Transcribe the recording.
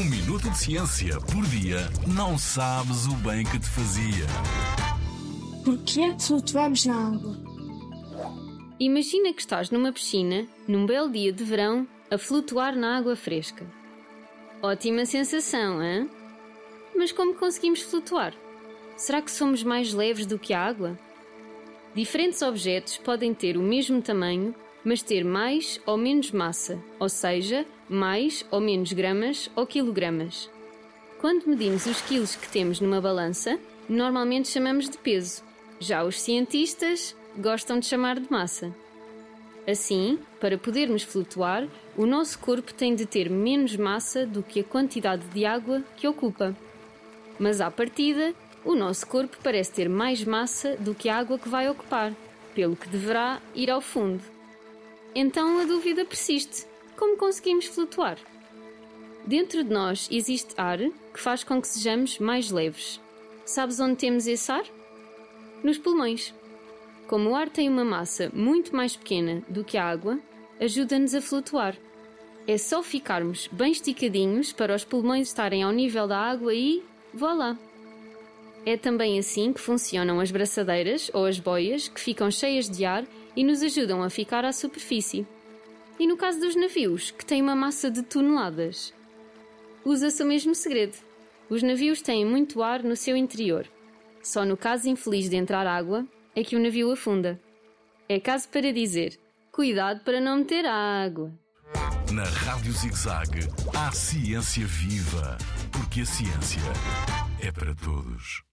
Um minuto de ciência por dia não sabes o bem que te fazia. Porquê é que flutuamos na água? Imagina que estás numa piscina, num belo dia de verão, a flutuar na água fresca. Ótima sensação, hã? Mas como conseguimos flutuar? Será que somos mais leves do que a água? Diferentes objetos podem ter o mesmo tamanho, mas ter mais ou menos massa, ou seja, mais ou menos gramas ou quilogramas. Quando medimos os quilos que temos numa balança, normalmente chamamos de peso. Já os cientistas gostam de chamar de massa. Assim, para podermos flutuar, o nosso corpo tem de ter menos massa do que a quantidade de água que ocupa. Mas à partida, o nosso corpo parece ter mais massa do que a água que vai ocupar, pelo que deverá ir ao fundo. Então a dúvida persiste: como conseguimos flutuar? Dentro de nós existe ar que faz com que sejamos mais leves. Sabes onde temos esse ar? Nos pulmões. Como o ar tem uma massa muito mais pequena do que a água, ajuda-nos a flutuar. É só ficarmos bem esticadinhos para os pulmões estarem ao nível da água e voilá! É também assim que funcionam as braçadeiras ou as boias que ficam cheias de ar e nos ajudam a ficar à superfície. E no caso dos navios, que têm uma massa de toneladas, usa-se o mesmo segredo. Os navios têm muito ar no seu interior. Só no caso infeliz de entrar água é que o navio afunda. É caso para dizer: cuidado para não meter água. Na Rádio ZigZag, há ciência viva, porque a ciência é para todos.